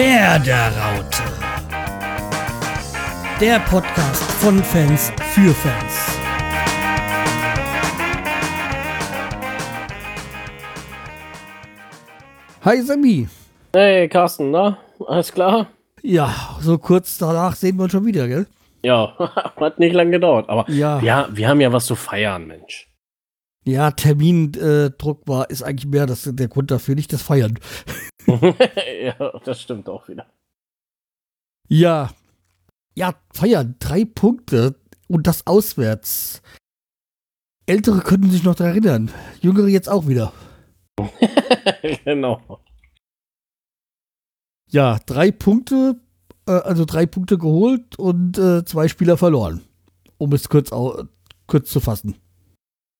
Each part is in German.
Werderaute. Der Podcast von Fans für Fans. Hi Sammy. Hey Carsten, na? Alles klar? Ja, so kurz danach sehen wir uns schon wieder, gell? Ja, hat nicht lange gedauert, aber Ja. ja, wir haben ja was zu feiern, Mensch. Ja, Termindruck war, ist eigentlich mehr das, der Grund dafür, nicht das Feiern. ja, das stimmt auch wieder. Ja. Ja, feiern. Drei Punkte und das auswärts. Ältere könnten sich noch daran erinnern. Jüngere jetzt auch wieder. genau. Ja, drei Punkte, äh, also drei Punkte geholt und äh, zwei Spieler verloren. Um es kurz, au kurz zu fassen.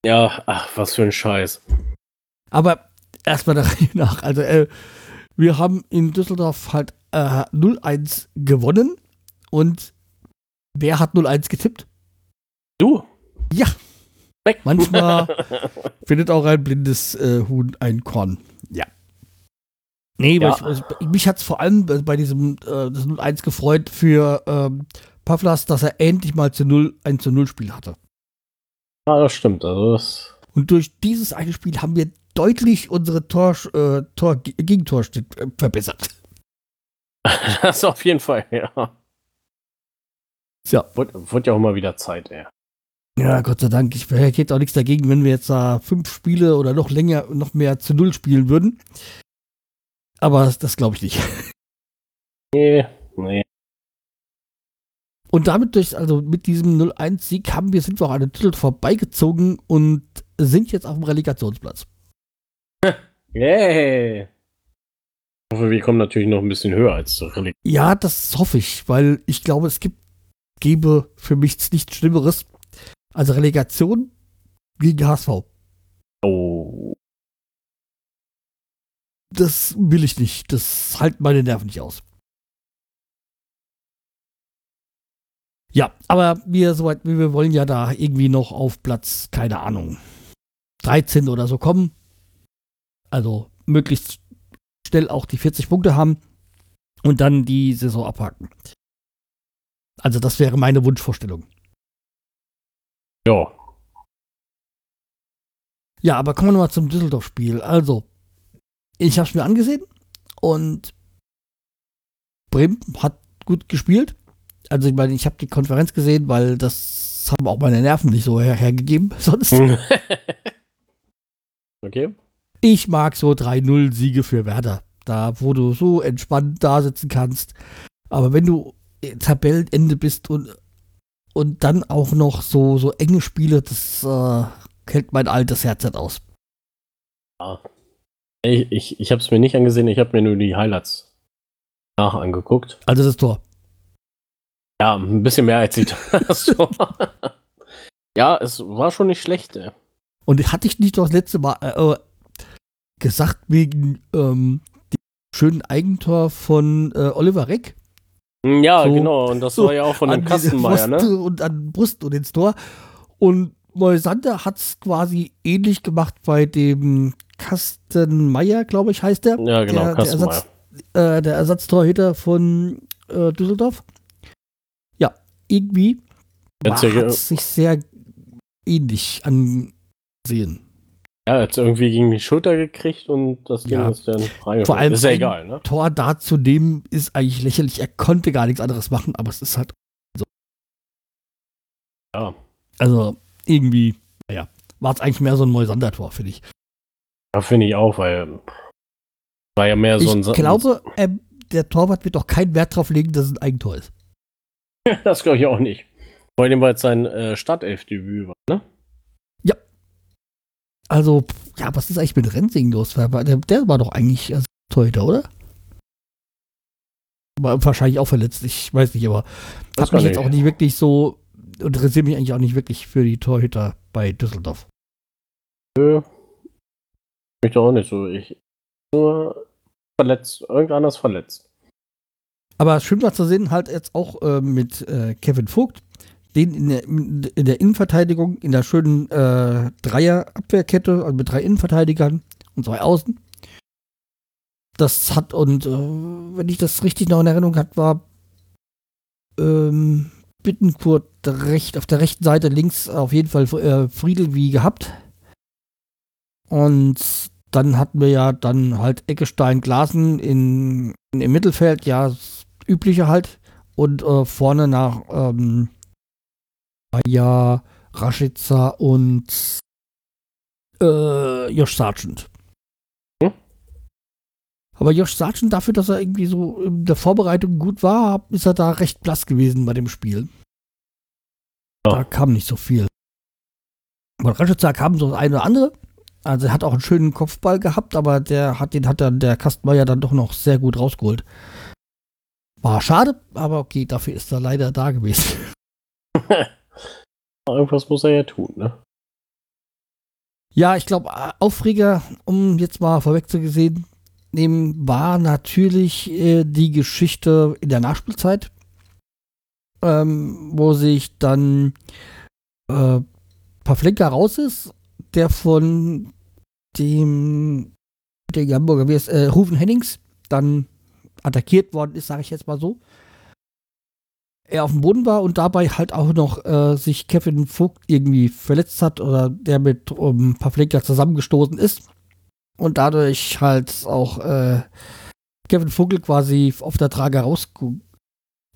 Ja, ach, was für ein Scheiß. Aber erstmal nach. Also, äh, wir haben in Düsseldorf halt äh, 0-1 gewonnen. Und wer hat 0-1 getippt? Du? Ja. Weg. Manchmal findet auch ein blindes äh, Huhn ein Korn. Ja. Nee, Ja. ich, also, mich hat es vor allem bei, bei diesem äh, das 0-1 gefreut für ähm, Pavlas, dass er endlich mal zu 0 ein zu 0 Spiel hatte. Ja, das stimmt. Also das, Und durch dieses eine Spiel haben wir deutlich unsere Tor, äh, Tor, Gegentorschnitt äh, verbessert. das auf jeden Fall, ja. Ja. Wird, wird ja auch mal wieder Zeit, ey. Ja, Gott sei Dank. Ich hätte auch nichts dagegen, wenn wir jetzt da fünf Spiele oder noch länger, noch mehr zu Null spielen würden. Aber das, das glaube ich nicht. Nee, nee. Und damit durch, also mit diesem 0-1-Sieg haben wir, sind wir auch an den Titel vorbeigezogen und sind jetzt auf dem Relegationsplatz. Yay. Ich hoffe, wir kommen natürlich noch ein bisschen höher als zur Releg Ja, das hoffe ich, weil ich glaube, es gibt, gäbe für mich nichts Schlimmeres als Relegation gegen HSV. Oh. Das will ich nicht. Das halten meine Nerven nicht aus. Ja, aber wir, soweit, wir wollen ja da irgendwie noch auf Platz, keine Ahnung, 13 oder so kommen. Also möglichst schnell auch die 40 Punkte haben und dann die Saison abhaken. Also das wäre meine Wunschvorstellung. Ja. Ja, aber kommen wir nochmal zum Düsseldorf-Spiel. Also, ich habe es mir angesehen und Bremen hat gut gespielt. Also, ich meine, ich habe die Konferenz gesehen, weil das haben auch meine Nerven nicht so her hergegeben. Sonst, okay. Ich mag so 3-0-Siege für Werder. Da, wo du so entspannt da sitzen kannst. Aber wenn du Tabellenende bist und, und dann auch noch so, so enge Spiele, das äh, hält mein altes Herz nicht aus. Ich, ich, ich habe es mir nicht angesehen, ich habe mir nur die Highlights nach angeguckt. Also das Tor. Ja, ein bisschen mehr als ich das Tor. Ja, es war schon nicht schlecht. Ey. Und hatte ich nicht das letzte Mal äh, äh, gesagt, wegen ähm, dem schönen Eigentor von äh, Oliver Reck? Ja, So- genau. Und das so war ja auch von dem Kastenmeier, ne? Und an Brust und ins Tor. Und Moisander hat es quasi ähnlich gemacht bei dem Kastenmeier, glaube ich, heißt der. Ja, genau, der, der, Kastenmeier. Ersatz, äh, der Ersatztorhüter von äh, Düsseldorf. Ja, irgendwie hat sich sehr ähnlich angesehen. Ja, jetzt irgendwie gegen die Schulter gekriegt und das Ding Ja. ist dann reingefallen. Vor allem Ist ja egal, ne? Tor da zu nehmen, ist eigentlich lächerlich. Er konnte gar nichts anderes machen, aber es ist halt so. Ja. Also irgendwie, naja, war es eigentlich mehr so ein Moisander-Tor, finde ich. Ja, finde ich auch, weil war ja mehr so ein ich glaube, ähm, der Torwart wird doch keinen Wert drauf legen, dass es ein Eigentor ist. das glaube ich auch nicht. Vor allem, weil es sein äh, Startelf-Debüt war, ne? Also, ja, was ist eigentlich mit Rensing los? Der, der, war doch eigentlich äh, Torhüter, oder? War wahrscheinlich auch verletzt, ich weiß nicht, aber Das hat mich jetzt auch nicht wirklich so, interessiert mich eigentlich auch nicht wirklich für die Torhüter bei Düsseldorf. Nö. Mich doch auch nicht so. Ich nur verletzt. Irgendeiner ist verletzt. Aber schön war zu sehen, halt jetzt auch äh, mit äh, Kevin Vogt, den in der, in der Innenverteidigung, in der schönen äh, Dreier-Abwehrkette, also mit drei Innenverteidigern und zwei Außen. das hat, und äh, wenn ich das richtig noch in Erinnerung habe, war ähm, Bittenkurt recht, auf der rechten Seite links auf jeden Fall äh, Friedel wie gehabt. Und dann hatten wir ja dann halt Eckestein, Glasen in, in, im Mittelfeld, ja, das übliche halt. Und äh, vorne nach ähm, ja Rashica und äh, Josh Sargent. Hm? Aber Josh Sargent, dafür, dass er irgendwie so in der Vorbereitung gut war, ist er da recht blass gewesen bei dem Spiel. Oh. Da kam nicht so viel. Bei Rashica kam so das eine oder andere. Also er hat auch einen schönen Kopfball gehabt, aber der hat den hat dann der Kastenmeier dann doch noch sehr gut rausgeholt. War schade, aber okay, dafür ist er leider da gewesen. Irgendwas muss er ja tun, ne? Ja, ich glaube, Aufreger, um jetzt mal vorweg zu gesehen, nehmen, war natürlich äh, die Geschichte in der Nachspielzeit, ähm, wo sich dann äh, Pavlenka raus ist, der von dem der Hamburger es, äh, Rufen Hennings dann attackiert worden ist, sage ich jetzt mal so er auf dem Boden war und dabei halt auch noch äh, sich Kevin Vogt irgendwie verletzt hat oder der mit um, Pavlenka zusammengestoßen ist und dadurch halt auch äh, Kevin Vogel quasi auf der Trage raus,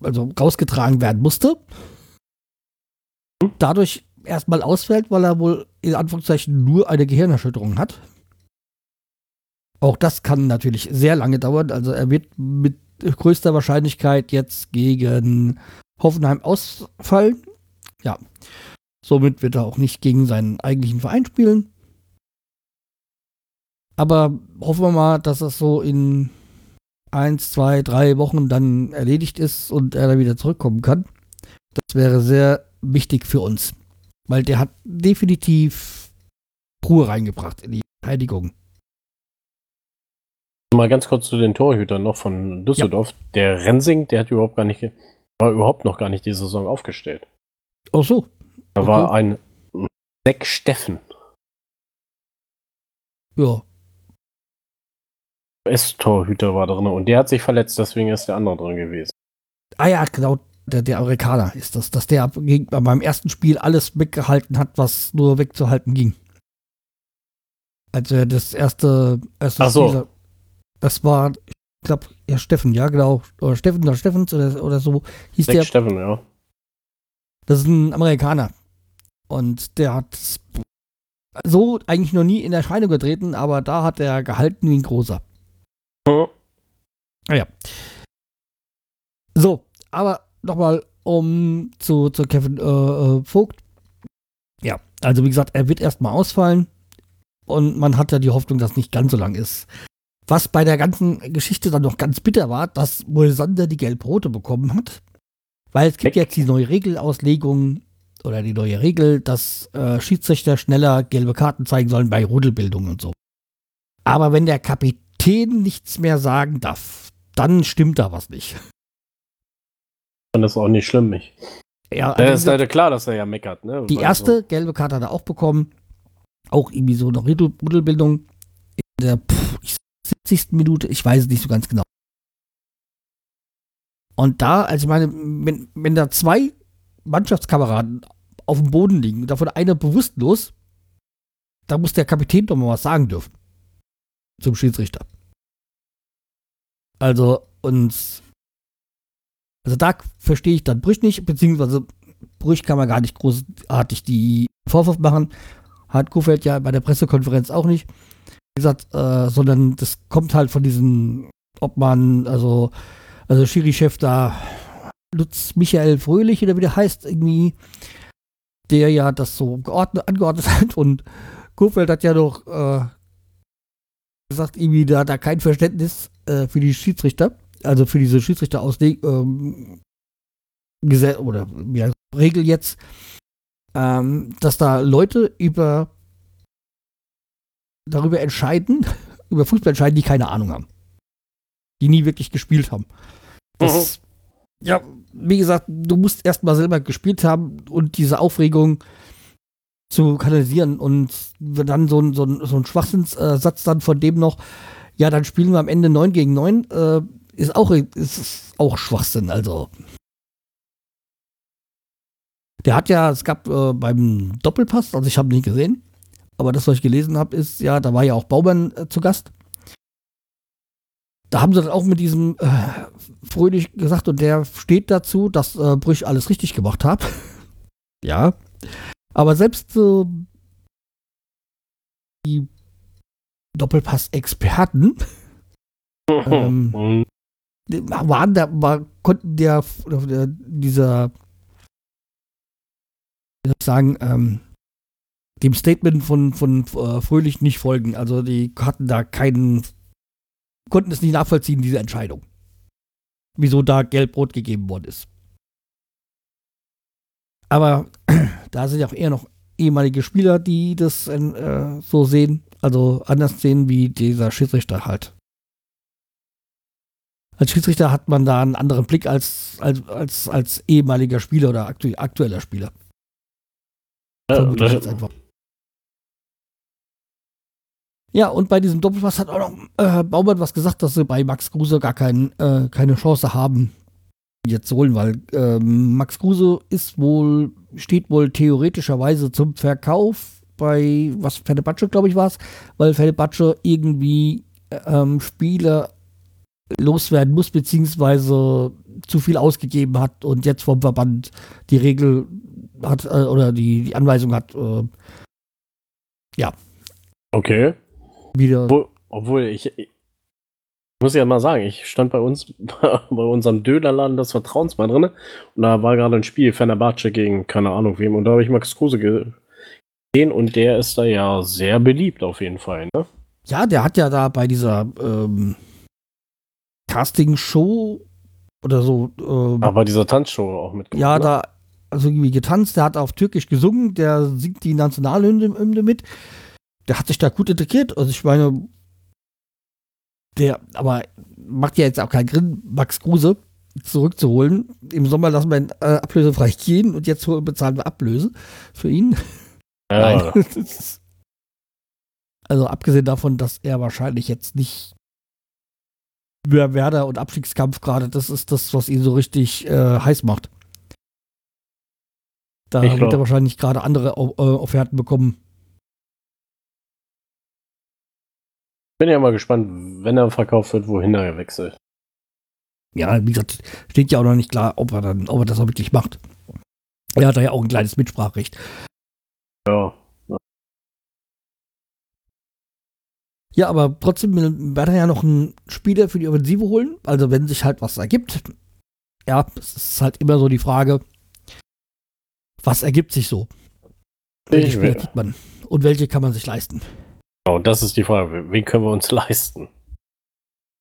also rausgetragen werden musste. Dadurch erstmal ausfällt, weil er wohl in Anführungszeichen nur eine Gehirnerschütterung hat. Auch das kann natürlich sehr lange dauern. Also er wird mit größter Wahrscheinlichkeit jetzt gegen Hoffenheim ausfallen. Ja, somit wird er auch nicht gegen seinen eigentlichen Verein spielen. Aber hoffen wir mal, dass das so in eins, zwei, drei Wochen dann erledigt ist und er dann wieder zurückkommen kann. Das wäre sehr wichtig für uns, weil der hat definitiv Ruhe reingebracht in die Verteidigung. Mal ganz kurz zu den Torhütern noch von Düsseldorf. Ja. Der Rensing, der hat überhaupt gar nicht war überhaupt noch gar nicht die Saison aufgestellt. Ach so. Da okay. war ein Zack Steffen. Ja. S-Torhüter war drin und der hat sich verletzt, deswegen ist der andere drin gewesen. Ah ja, genau, der, der Amerikaner ist das, dass der beim ersten Spiel alles weggehalten hat, was nur wegzuhalten ging. Also das erste, erste so. Spiel, das war, glaube, ja, Steffen, ja, genau. Oder Steffen oder Steffens oder, oder so hieß Jack der. Steffen, ja. Das ist ein Amerikaner. Und der hat so eigentlich noch nie in Erscheinung getreten, aber da hat er gehalten wie ein großer. Hm. Naja. So, aber nochmal um zu, zu Kevin äh, äh, Vogt. Ja, also wie gesagt, er wird erstmal ausfallen. Und man hat ja die Hoffnung, dass es nicht ganz so lang ist. Was bei der ganzen Geschichte dann noch ganz bitter war, dass Moisander die Gelb-Rote bekommen hat. Weil es gibt jetzt die neue Regelauslegung oder die neue Regel, dass äh, Schiedsrichter schneller gelbe Karten zeigen sollen bei Rudelbildung und so. Aber wenn der Kapitän nichts mehr sagen darf, dann stimmt da was nicht. Und das ist auch nicht schlimm, nicht. Ja, also ist leider klar, dass er ja meckert, ne? Die erste so. gelbe Karte hat er auch bekommen. Auch irgendwie so eine Rudelbildung. In der, pff, ich 70. Minute, ich weiß es nicht so ganz genau. Und da, also ich meine, wenn, wenn da zwei Mannschaftskameraden auf dem Boden liegen, davon einer bewusstlos, da muss der Kapitän doch mal was sagen dürfen. Zum Schiedsrichter. Also, und also da verstehe ich dann Brüch nicht, beziehungsweise Brüch kann man gar nicht großartig die Vorwurf machen. Hat Kuhfeld ja bei der Pressekonferenz auch nicht gesagt, äh, sondern das kommt halt von diesen, ob man, also, also Schiri-Chef da, Lutz Michael Fröhlich oder wie der heißt, irgendwie, der ja das so geordnet, angeordnet hat. Und Kurfeld hat ja noch äh, gesagt, irgendwie, da hat er kein Verständnis äh, für die Schiedsrichter, also für diese Schiedsrichterauslegung, ähm, oder ja, Regel jetzt, ähm, dass da Leute über darüber entscheiden, über Fußball entscheiden, die keine Ahnung haben. Die nie wirklich gespielt haben. Das, mhm. ja, wie gesagt, du musst erst mal selber gespielt haben und diese Aufregung zu kanalisieren und dann so ein, so ein, so ein Schwachsinnssatz dann von dem noch, ja, dann spielen wir am Ende 9 gegen 9, äh, ist, auch, ist auch Schwachsinn. Also. Der hat ja, es gab äh, beim Doppelpass, also ich habe nicht gesehen, aber das, was ich gelesen habe, ist ja, da war ja auch Baumann äh, zu Gast. Da haben sie dann auch mit diesem äh, Fröhlich gesagt und der steht dazu, dass äh, Brüch alles richtig gemacht hat. ja. Aber selbst so die Doppelpass-Experten ähm, waren da, war, konnten der, der dieser, wie soll ich sagen, ähm, dem Statement von, von äh, Fröhlich nicht folgen. Also die hatten da keinen, konnten es nicht nachvollziehen, diese Entscheidung. Wieso da Gelb-Rot gegeben worden ist. Aber da sind ja auch eher noch ehemalige Spieler, die das äh, so sehen, also anders sehen wie dieser Schiedsrichter halt. Als Schiedsrichter hat man da einen anderen Blick als, als, als, als ehemaliger Spieler oder aktu aktueller Spieler. Ja, das, jetzt einfach. Ja, und bei diesem Doppelpass hat auch noch äh, Baumert was gesagt, dass sie bei Max Kruse gar kein, äh, keine Chance haben, jetzt zu holen, weil äh, Max Kruse ist wohl, steht wohl theoretischerweise zum Verkauf bei, was Fenerbahce, glaube ich, war es, weil Fenerbahce irgendwie ähm, Spieler loswerden muss, beziehungsweise zu viel ausgegeben hat und jetzt vom Verband die Regel hat äh, oder die, die Anweisung hat, äh, ja. Okay wieder. Obwohl, obwohl ich, ich, muss ja mal sagen, ich stand bei uns, bei unserem Dönerladen das Vertrauensmann drin und da war gerade ein Spiel, Fenerbahce gegen keine Ahnung wem und da habe ich Max Kruse gesehen und der ist da ja sehr beliebt auf jeden Fall, ne? Ja, der hat ja da bei dieser ähm, Casting-Show oder so. Ähm, Aber dieser Tanzshow auch mitgemacht. Ja, da also irgendwie getanzt, der hat auf Türkisch gesungen, der singt die Nationalhymne mit der hat sich da gut integriert. Also ich meine, der, aber macht ja jetzt auch keinen Grin, Max Kruse zurückzuholen. Im Sommer lassen wir ihn äh, ablösefrei gehen und jetzt bezahlen wir Ablöse für ihn. Ja. Also abgesehen davon, dass er wahrscheinlich jetzt nicht über Werder und Abstiegskampf gerade, das ist das, was ihn so richtig äh, heiß macht. Da ich wird glaub. er wahrscheinlich gerade andere äh, Offerten bekommen. Bin ja mal gespannt, wenn er verkauft wird, wohin er wechselt. Ja, wie gesagt, steht ja auch noch nicht klar, ob er dann, ob er das auch wirklich macht. Er hat da ja auch ein kleines Mitspracherecht. Ja. Ja, aber trotzdem wird er ja noch einen Spieler für die Offensive holen. Also wenn sich halt was ergibt. Ja, es ist halt immer so die Frage, was ergibt sich so? Welche Spieler kriegt man? Und welche kann man sich leisten? Genau, das ist die Frage. Wen können wir uns leisten?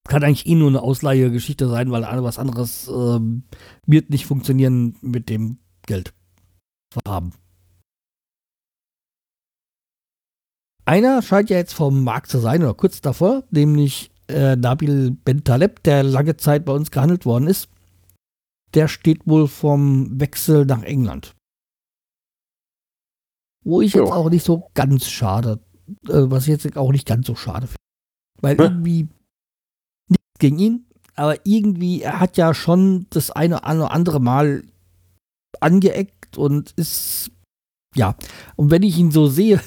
Kann eigentlich eh nur eine Ausleihegeschichte sein, weil was anderes ähm, wird nicht funktionieren mit dem Geld haben. Einer scheint ja jetzt vom Markt zu sein oder kurz davor, nämlich äh, Nabil Bentaleb, der lange Zeit bei uns gehandelt worden ist. Der steht wohl vom Wechsel nach England. Wo ich jo. jetzt auch nicht so ganz schade äh, was ich jetzt auch nicht ganz so schade finde. Weil irgendwie nichts gegen ihn, aber irgendwie, er hat ja schon das eine oder andere Mal angeeckt und ist, ja, und wenn ich ihn so sehe,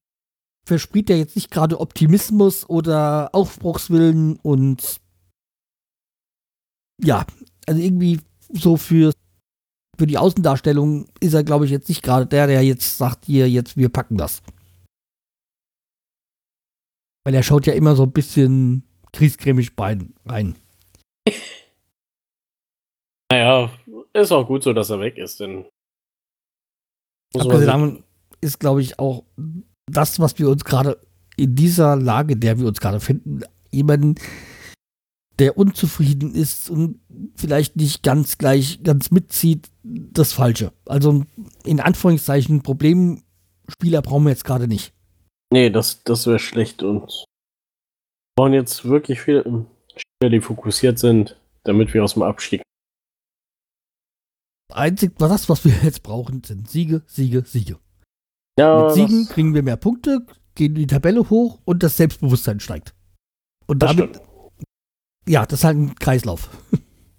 verspricht er jetzt nicht gerade Optimismus oder Aufbruchswillen und ja, also irgendwie so für, für die Außendarstellung ist er, glaube ich, jetzt nicht gerade der, der jetzt sagt, hier, jetzt, wir packen das. Weil er schaut ja immer so ein bisschen kriescremig rein. Naja, ist auch gut so, dass er weg ist, denn. Abgesehen davon ist, glaube ich, auch das, was wir uns gerade in dieser Lage, der wir uns gerade finden, jemanden, der unzufrieden ist und vielleicht nicht ganz gleich ganz mitzieht, das Falsche. Also in Anführungszeichen Problemspieler brauchen wir jetzt gerade nicht. Nee, das, das wäre schlecht und wir brauchen jetzt wirklich viele Spieler, die fokussiert sind, damit wir aus dem Abstieg. Einzig, was was wir jetzt brauchen, sind Siege, Siege, Siege. Ja, Mit Siegen kriegen wir mehr Punkte, gehen die Tabelle hoch und das Selbstbewusstsein steigt. Und Das damit, ja, das ist halt ein Kreislauf.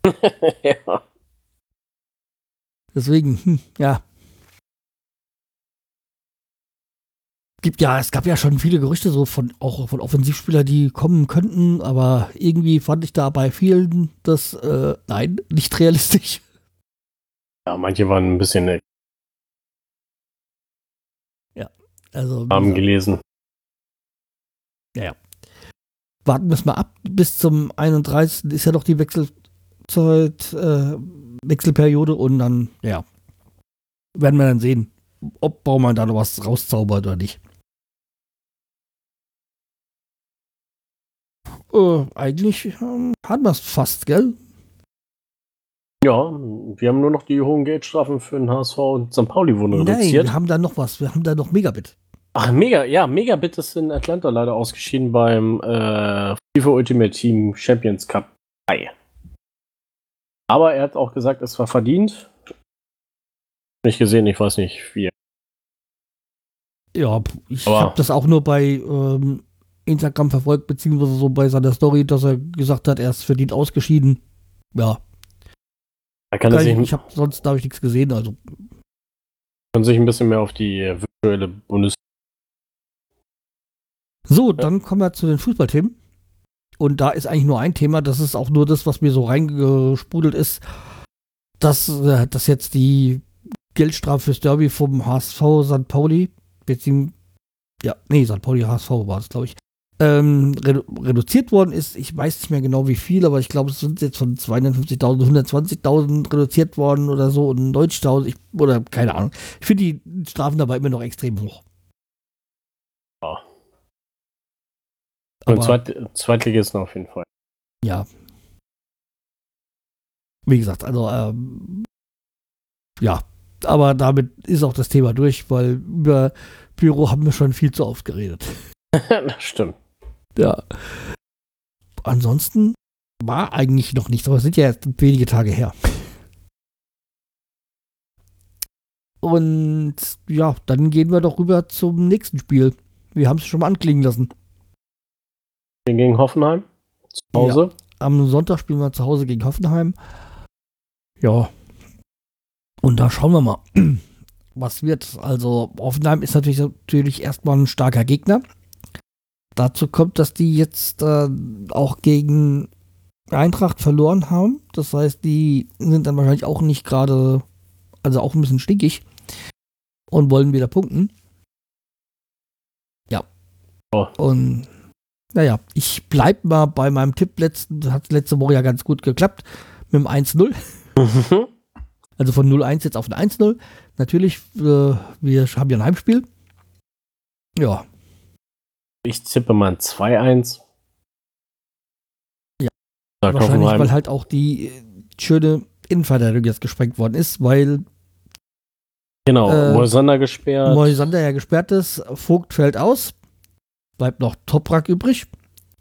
ja. Deswegen, hm, ja. Gibt ja, es gab ja schon viele Gerüchte so von auch von Offensivspielern, die kommen könnten, aber irgendwie fand ich da bei vielen das äh, nein, nicht realistisch. ja, manche waren ein bisschen äh, Also wie haben gelesen. warten wir es mal ab. Bis zum 31. ist ja noch die Wechselzeit, äh, Wechselperiode und dann, ja, werden wir dann sehen, ob Baumann da noch was rauszaubert oder nicht. Äh, eigentlich ähm, hat man es fast, gell? Ja, wir haben nur noch die hohen Geldstrafen für den HSV und St. Pauli wurden Nein, reduziert. wir haben da noch was. Wir haben da noch Megabit. Ach, mega, ja, Megabit ist in Atlanta leider ausgeschieden beim äh, FIFA Ultimate Team Champions Cup 3. Aber er hat auch gesagt, es war verdient. Nicht gesehen, ich weiß nicht, wie. Ja, ich habe das auch nur bei ähm, Instagram verfolgt, beziehungsweise so bei seiner Story, dass er gesagt hat, er ist verdient ausgeschieden. Ja, Er kann, kann ich, ich habe sonst da habe ich nichts gesehen. Also kann sich ein bisschen mehr auf die äh, virtuelle Bundes. So, dann kommen wir zu den Fußballthemen. Und da ist eigentlich nur ein Thema, das ist auch nur das, was mir so reingesprudelt ist, dass, äh, dass jetzt die Geldstrafe fürs Derby vom HSV St. Pauli, beziehungsweise, ja, nee, St. Pauli HSV war es, glaube ich, ähm, redu reduziert worden ist. Ich weiß nicht mehr genau wie viel, aber ich glaube, es sind jetzt von 250.000, 120.000 reduziert worden oder so und 90.000, ich- oder keine Ahnung. Ich finde die Strafen dabei immer noch extrem hoch. Ja. Und Zweit, Zweitligisten auf jeden Fall. ja. Wie gesagt, also ähm, ja, aber damit ist auch das Thema durch, weil über Büro haben wir schon viel zu oft geredet. das stimmt. Ja. Ansonsten war eigentlich noch nichts, aber es sind ja erst wenige Tage her. Und ja, dann gehen wir doch rüber zum nächsten Spiel. Wir haben es schon mal anklingen lassen. Gegen Hoffenheim. Zu Hause. Am Sonntag spielen wir zu Hause gegen Hoffenheim. Ja. Und da schauen wir mal, was wird. Also, Hoffenheim ist natürlich, natürlich erstmal ein starker Gegner. Dazu kommt, dass die jetzt äh, auch gegen Eintracht verloren haben. Das heißt, die sind dann wahrscheinlich auch nicht gerade, also auch ein bisschen stinkig und wollen wieder punkten. Ja. Oh. Und naja, ich bleib mal bei meinem Tipp letzten, hat letzte Woche ja ganz gut geklappt, mit dem 1-0. Mhm. Also von 0-1 jetzt auf ein 1-0. Natürlich, äh, wir haben ja ein Heimspiel. Ja, Ich tippe mal ein 2-1. Ja. Sagt wahrscheinlich, weil halt auch die äh, schöne Innenverteidigung jetzt gesprengt worden ist, weil Genau, äh, Moisander gesperrt. Moisander ja gesperrt ist, Vogt fällt aus, bleibt noch Toprak übrig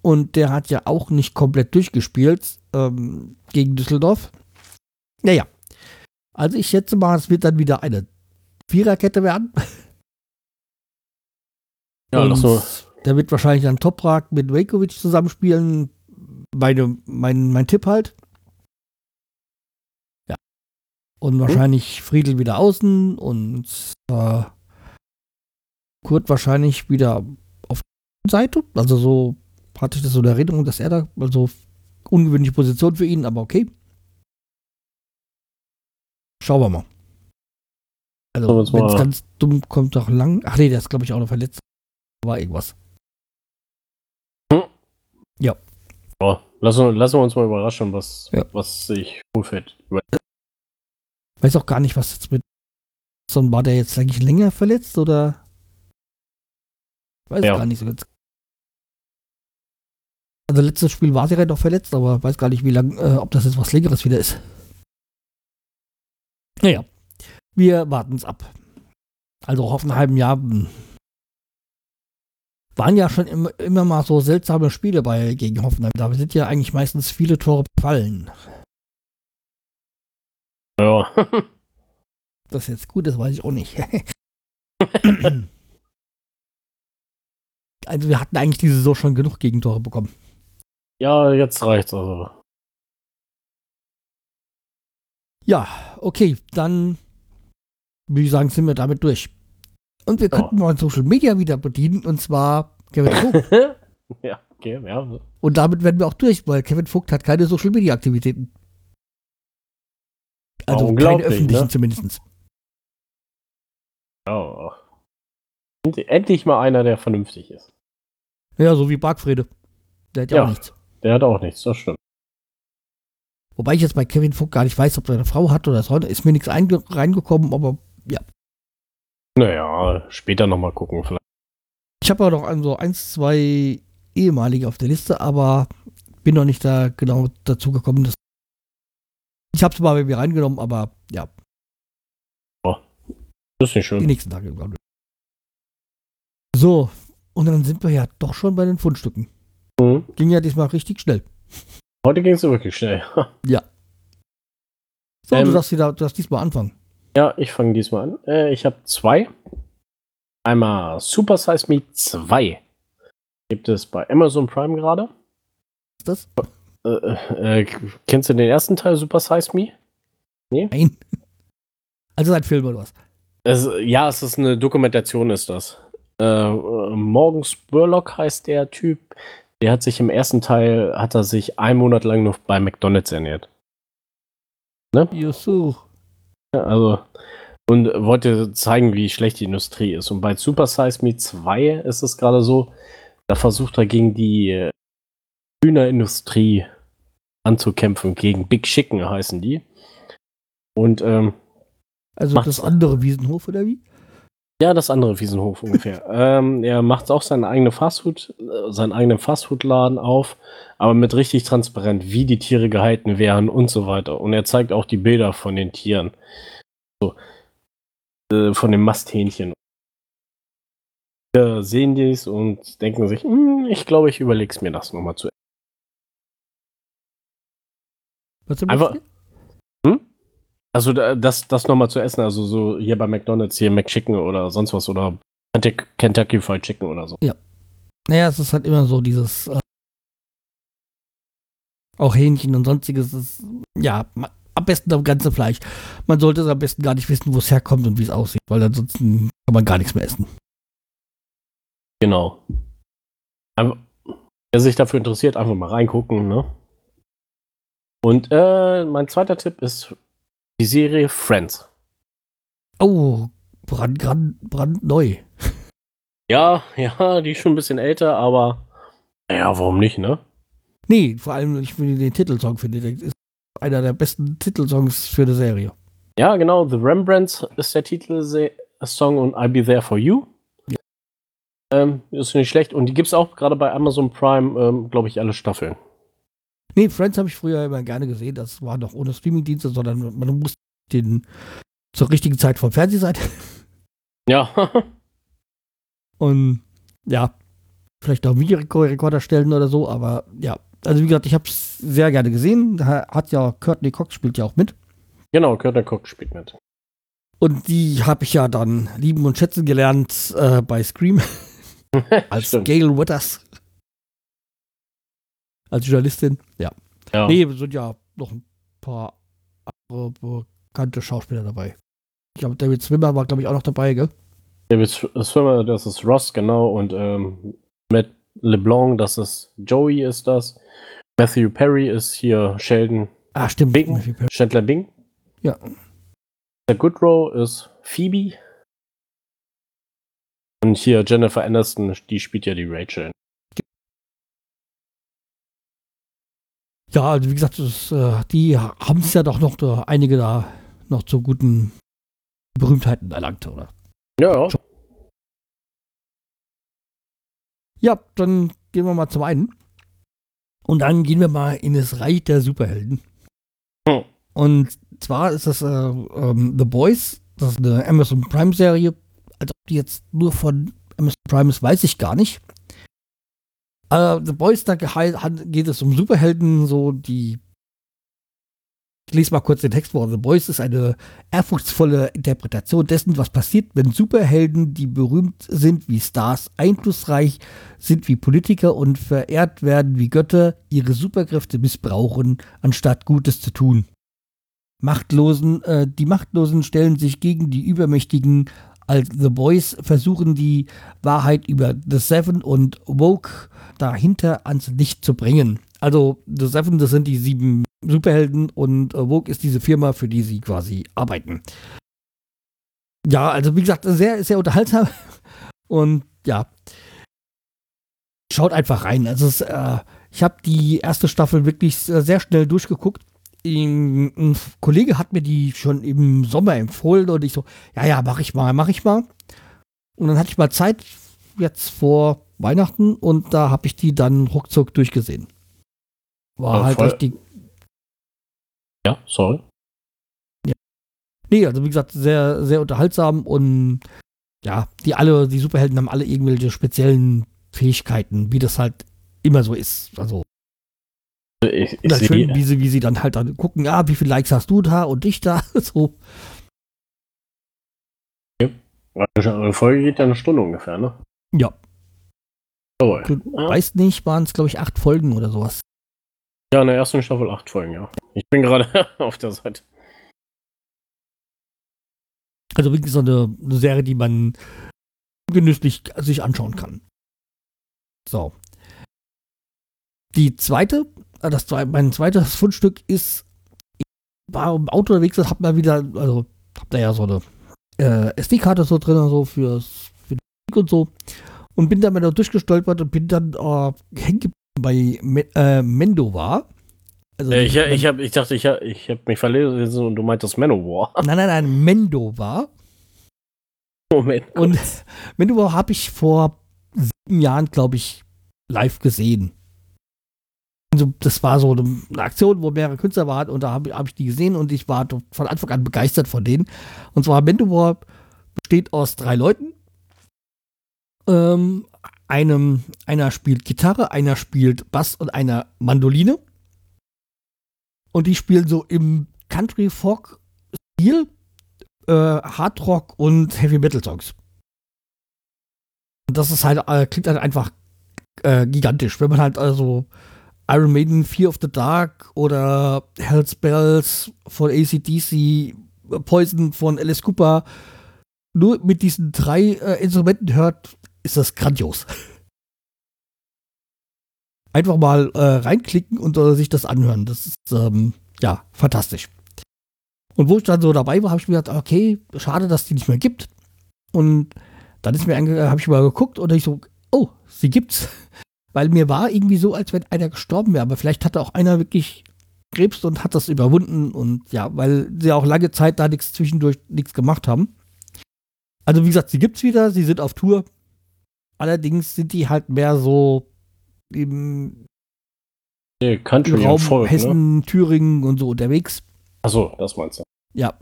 und der hat ja auch nicht komplett durchgespielt ähm, gegen Düsseldorf. Naja, also ich schätze mal, es wird dann wieder eine Viererkette werden. ja, lass nur. Der wird wahrscheinlich dann Toprak mit Vejkovic zusammenspielen. Meine, mein, mein Tipp halt. Ja. Und wahrscheinlich Friedel wieder außen und äh, Kurt wahrscheinlich wieder auf der Seite. Also so hatte ich das so in Erinnerung, dass er da, also ungewöhnliche Position für ihn, aber okay. Schauen wir mal. Also, wenn es ganz dumm kommt, doch lang. Ach nee, der ist, glaube ich, auch noch verletzt. War irgendwas. Ja, lassen, wir- lassen wir uns mal überraschen, was, Ja. was sich über. Weiß auch gar nicht, was jetzt mit. Son war der jetzt eigentlich länger verletzt oder? Weiß Ja. gar nicht so ganz. Also letztes Spiel war sie ja noch verletzt, aber weiß gar nicht, wie lang, äh, ob das jetzt was längeres wieder ist. Naja, wir warten es ab. Also Hoffenheim, ja. Waren ja schon immer, immer mal so seltsame Spiele bei gegen Hoffenheim. Da sind ja eigentlich meistens viele Tore gefallen. Ja. Das jetzt gut ist, weiß ich auch nicht. also wir hatten eigentlich diese Saison schon genug Gegentore bekommen. Ja, jetzt reicht's also. Ja, okay, dann würde ich sagen, sind wir damit durch. Und wir Ja. könnten mal Social Media wieder bedienen, und zwar Kevin Vogt. ja, okay, ja. und damit werden wir auch durch, weil Kevin Vogt hat keine Social Media Aktivitäten. Also keine Unglaublich, öffentlichen ne? zumindest. ja. Und Endlich mal einer, der vernünftig ist. Ja, so wie Bargfrede. Der hat ja, Ja. auch nichts. Der hat auch nichts, das stimmt. Wobei ich jetzt bei Kevin Vogt gar nicht weiß, ob er eine Frau hat oder so. Ist mir nichts einge- reingekommen, aber Naja, später nochmal gucken vielleicht. ich habe ja noch ein- so eins, zwei ehemalige auf der Liste, aber bin noch nicht da genau dazu gekommen. Dass ich habe es mal bei mir reingenommen, aber ja, Das ist nicht die schlimm. nächsten Tage. ich. So, und dann sind wir ja doch schon bei den Fundstücken. Mhm. Ging ja diesmal richtig schnell. Heute ging es wirklich schnell. So, Ähm, du, darfst wieder, du darfst diesmal anfangen. Ja, ich fange diesmal an. Äh, ich habe zwei. Einmal Super Size Me 2. Gibt es bei Amazon Prime gerade. Ist das? Äh, äh, kennst du den ersten Teil Super Size Me? Nein. Also ein Film oder was? Es, ja, es ist eine Dokumentation, ist das. Äh, äh, Morgan Spurlock heißt der Typ. Der hat sich im ersten Teil, hat er sich einen Monat lang nur bei McDonalds ernährt. Jusu. Ja, Also, und wollte zeigen, wie schlecht die Industrie ist. Und bei Super Size Me 2 ist es gerade so, da versucht er gegen die äh, Hühnerindustrie anzukämpfen, gegen Big Chicken heißen die. Und ähm, Also das andere Wiesenhof oder wie? Ja, das andere Wiesenhof ungefähr. ähm, er macht auch seine eigene Fastfood, äh, seinen eigenen Fastfood-Laden auf, aber mit richtig transparent, wie die Tiere gehalten werden und so weiter. Und er zeigt auch die Bilder von den Tieren. So, äh, von den Masthähnchen. Wir sehen dies und denken sich, "Hm, ich glaube, ich überlege es mir das nochmal zu. Was Einfach-? Also da- das, das nochmal zu essen, also so hier bei McDonalds, hier McChicken oder sonst was oder Kentucky- Fried Chicken oder so. Naja, es ist halt immer so dieses äh, auch Hähnchen und sonstiges ist, ja, am besten das ganze Fleisch. Man sollte es am besten gar nicht wissen, wo es herkommt und wie es aussieht, weil ansonsten kann man gar nichts mehr essen. Genau. Einfach, wer sich dafür interessiert, einfach mal reingucken, ne? Und äh, mein zweiter Tipp ist die Serie Friends. Oh, brand, brand, brandneu. Ja, ja, die ist schon ein bisschen älter, aber ja, warum nicht, ne? Nee, vor allem, ich finde den Titelsong, finde ich, ist einer der besten Titelsongs für eine Serie. Ja, genau, The Rembrandts ist der Titelsong und I'll Be There For You. Ja. Ähm, ist nicht schlecht. Und die gibt es auch gerade bei Amazon Prime, ähm, glaube ich, alle Staffeln. Nee, Friends habe ich früher immer gerne gesehen. Das war noch ohne Streamingdienste, sondern man musste den zur richtigen Zeit vom Fernseher sein. Ja, Und ja, vielleicht auch Videorekorder stellen oder so, aber ja. Also wie gesagt, ich habe es sehr gerne gesehen. Da Hat ja Courtney Cox spielt ja auch mit. genau, Kurt Cook spielt mit. Und die habe ich ja dann lieben und schätzen gelernt äh, bei Scream als Stimmt. Gail Weathers. Als Journalistin. Ja. Ja. Nee, sind ja noch ein paar andere bekannte Schauspieler dabei. Ich glaube, David Swimmer war, glaube ich, auch noch dabei, gell? David Swimmer, das ist Ross, genau. Und ähm, Matt LeBlanc, das ist Joey, ist das. Matthew Perry ist hier Sheldon Ah, stimmt. Bing. Chandler Bing. Ja. Der Goodrow ist Phoebe. Und hier Jennifer Aniston, die spielt ja die Rachel. Ja, also wie gesagt, das, äh, die haben es ja doch noch äh, einige da noch zu guten Berühmtheiten erlangt, oder? Ja, ja. Ja, dann gehen wir mal zum einen. Und dann gehen wir mal in das Reich der Superhelden. Hm. Und zwar ist das äh, ähm, The Boys, das ist eine Amazon Prime-Serie. Als ob die jetzt nur von Amazon Prime ist, weiß ich gar nicht. Äh, The Boys, da geht es um Superhelden, so die Ich lese mal kurz den Text vor. The Boys ist eine ehrfurchtsvolle Interpretation dessen, was passiert, wenn Superhelden, die berühmt sind wie Stars, einflussreich sind wie Politiker und verehrt werden wie Götter, ihre Superkräfte missbrauchen, anstatt Gutes zu tun. Machtlosen, äh, die Machtlosen stellen sich gegen die Übermächtigen. Als The Boys versuchen die Wahrheit über The Seven und Woke dahinter ans Licht zu bringen. Also The Seven, das sind die sieben Superhelden und äh, Vogue ist diese Firma, für die sie quasi arbeiten. Ja, also wie gesagt, sehr, sehr unterhaltsam. Und ja, schaut einfach rein. Also es, äh, ich habe die erste Staffel wirklich sehr schnell durchgeguckt. Ein Kollege hat mir die schon im Sommer empfohlen und ich so, ja, ja, mach ich mal, mach ich mal. Und dann hatte ich mal Zeit jetzt vor Weihnachten und da habe ich die dann ruckzuck durchgesehen. War halt voll. richtig. Ja, sorry. Ja. Nee, also wie gesagt, sehr, sehr unterhaltsam und ja, die alle, die Superhelden haben alle irgendwelche speziellen Fähigkeiten, wie das halt immer so ist. Also. Ich, ich schön, wie sie, wie sie dann halt dann gucken, ja, wie viele Likes hast du da und ich da, so. Eine Folge geht ja eine Stunde ungefähr, ne? Ja. Jawohl. Du ja. weißt nicht, waren es, glaube ich, acht Folgen oder sowas. Ja, in der ersten Staffel acht Folgen, ja. Ich bin gerade auf der Seite. Also wirklich so eine, eine Serie, die man genüsslich sich anschauen kann. So. Die zweite, das mein zweites Fundstück ist, ich war im Auto unterwegs, das hab mal wieder, also hab da ja so eine äh, SD-Karte so drin, so fürs, für die Musik und so. Und bin dann mal da durchgestolpert und bin dann äh, hängen bei äh, Mendova. Also äh, ich, ich, hab, ich dachte, ich, hab, ich habe mich verlesen und du meintest Manowar. Nein, nein, nein, Mendova. Moment. Kurz. Und Mendova habe ich vor sieben Jahren, glaube ich, live gesehen. Also das war so eine Aktion, wo mehrere Künstler waren und da habe hab ich die gesehen und ich war von Anfang an begeistert von denen. Und zwar Mendova besteht aus drei Leuten. Ähm, einem, einer spielt Gitarre, einer spielt Bass und einer Mandoline. Und die spielen so im Country Folk Stil äh, Hard Rock und Heavy Metal Songs. Und das ist halt, äh, klingt halt einfach äh, gigantisch. Wenn man halt also Iron Maiden, Fear of the Dark oder Hell's Bells von ACDC, Poison von Alice Cooper nur mit diesen drei äh, Instrumenten hört, ist das grandios. Einfach mal äh, reinklicken und äh, sich das anhören. Das ist ähm, ja fantastisch. Und wo ich dann so dabei war, habe ich mir gedacht, okay, schade, dass die nicht mehr gibt. Und dann ist mir habe ich mal geguckt und ich so, oh, sie gibt's. Weil mir war irgendwie so, als wenn einer gestorben wäre. Aber vielleicht hatte auch einer wirklich Krebs und hat das überwunden. Und ja, weil sie auch lange Zeit da nichts zwischendurch nichts gemacht haben. Also wie gesagt, sie gibt's wieder, sie sind auf Tour. Allerdings sind die halt mehr so im nee, Country Raum Volk, Hessen, ne? Thüringen und so unterwegs. Achso, das meinst du. Ja.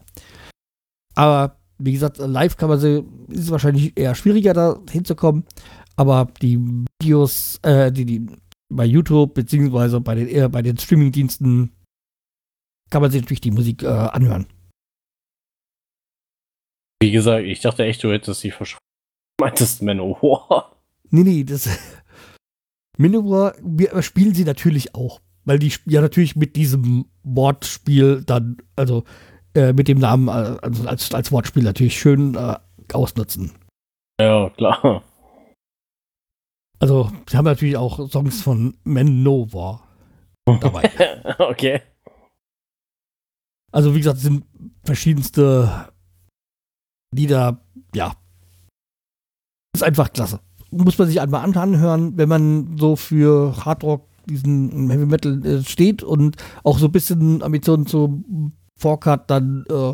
Aber wie gesagt, live kann man sie, ist es wahrscheinlich eher schwieriger da hinzukommen. Aber die Videos, äh, die, die bei YouTube beziehungsweise bei den, eher bei den Streamingdiensten kann man sich natürlich die Musik äh, anhören. Wie gesagt, ich dachte echt, du hättest sie verschwunden meintest Manowar. Nee, nee, das. Manowar spielen sie natürlich auch. Weil die ja natürlich mit diesem Wortspiel dann, also äh, mit dem Namen äh, also als, als Wortspiel natürlich schön äh, ausnutzen. Ja, klar. Also, sie haben natürlich auch Songs von Manowar dabei. okay. Also, wie gesagt, sind verschiedenste Lieder, ja, ist einfach klasse. Muss man sich einmal anhören, wenn man so für Hardrock, diesen Heavy Metal äh, steht und auch so ein bisschen Ambitionen zu Fork hat, dann äh,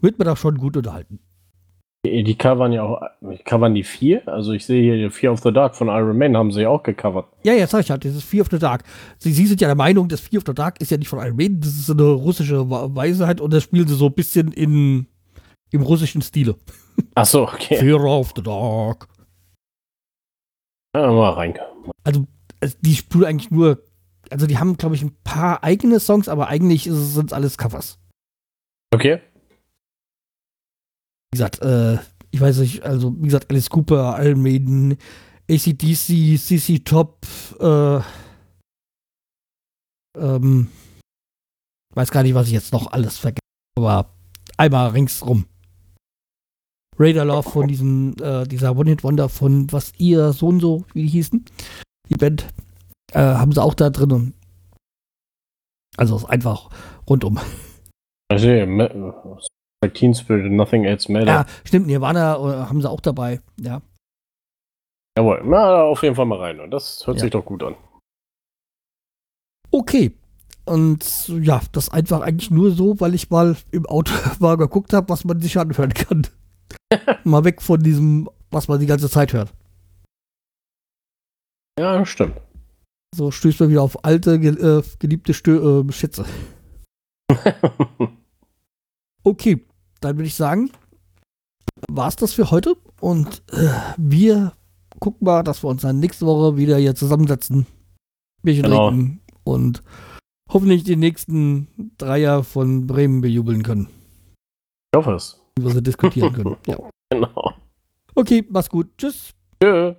wird man da schon gut unterhalten. Die, covern ja auch, covern die vier? Also ich sehe hier Fear of the Dark von Iron Man, haben sie ja auch gecovert. Ja, ja, sag ich halt, das ist Fear of the Dark. Sie, sie sind ja der Meinung, das Fear of the Dark ist ja nicht von Iron Man, das ist so eine russische Weisheit und das spielen sie so ein bisschen in, im russischen Stile. Ach so, okay. Fear of the Dark. Ja, mal rein. Also, die spielen eigentlich nur also die haben, glaube ich, ein paar eigene Songs, aber eigentlich sind es alles Covers. Okay. Wie gesagt, äh, ich weiß nicht, also wie gesagt, Alice Cooper, Iron Maiden, ACDC, CC Top, äh, ähm, weiß gar nicht, was ich jetzt noch alles vergesse, aber einmal ringsrum. Raider Love von diesem, äh, dieser One-Hit-Wonder von was ihr so und so, wie die hießen, die Band, äh, haben sie auch da drin. Und also ist einfach rundum. Also, like Teen Spirit and Nothing Else Matter. Ja, stimmt, Nirvana äh, haben sie auch dabei, ja. Jawohl, na, auf jeden Fall mal rein. Das hört Ja. sich doch gut an. Okay. Und ja, das einfach eigentlich nur so, weil ich mal im Auto mal geguckt habe, was man sich anhören kann. mal weg von diesem, was man die ganze Zeit hört. Ja, stimmt. So stößt man wieder auf alte, äh, geliebte Stö äh, Schätze. Okay, dann würde ich sagen, war's das für heute. Und äh, wir gucken mal, dass wir uns dann nächste Woche wieder hier zusammensetzen, Bierchen Genau. trinken und hoffentlich die nächsten Dreier von Bremen bejubeln können, Ich hoffe es. über sie diskutieren können. Ja. Genau. Okay, mach's gut. Tschüss. Tschö.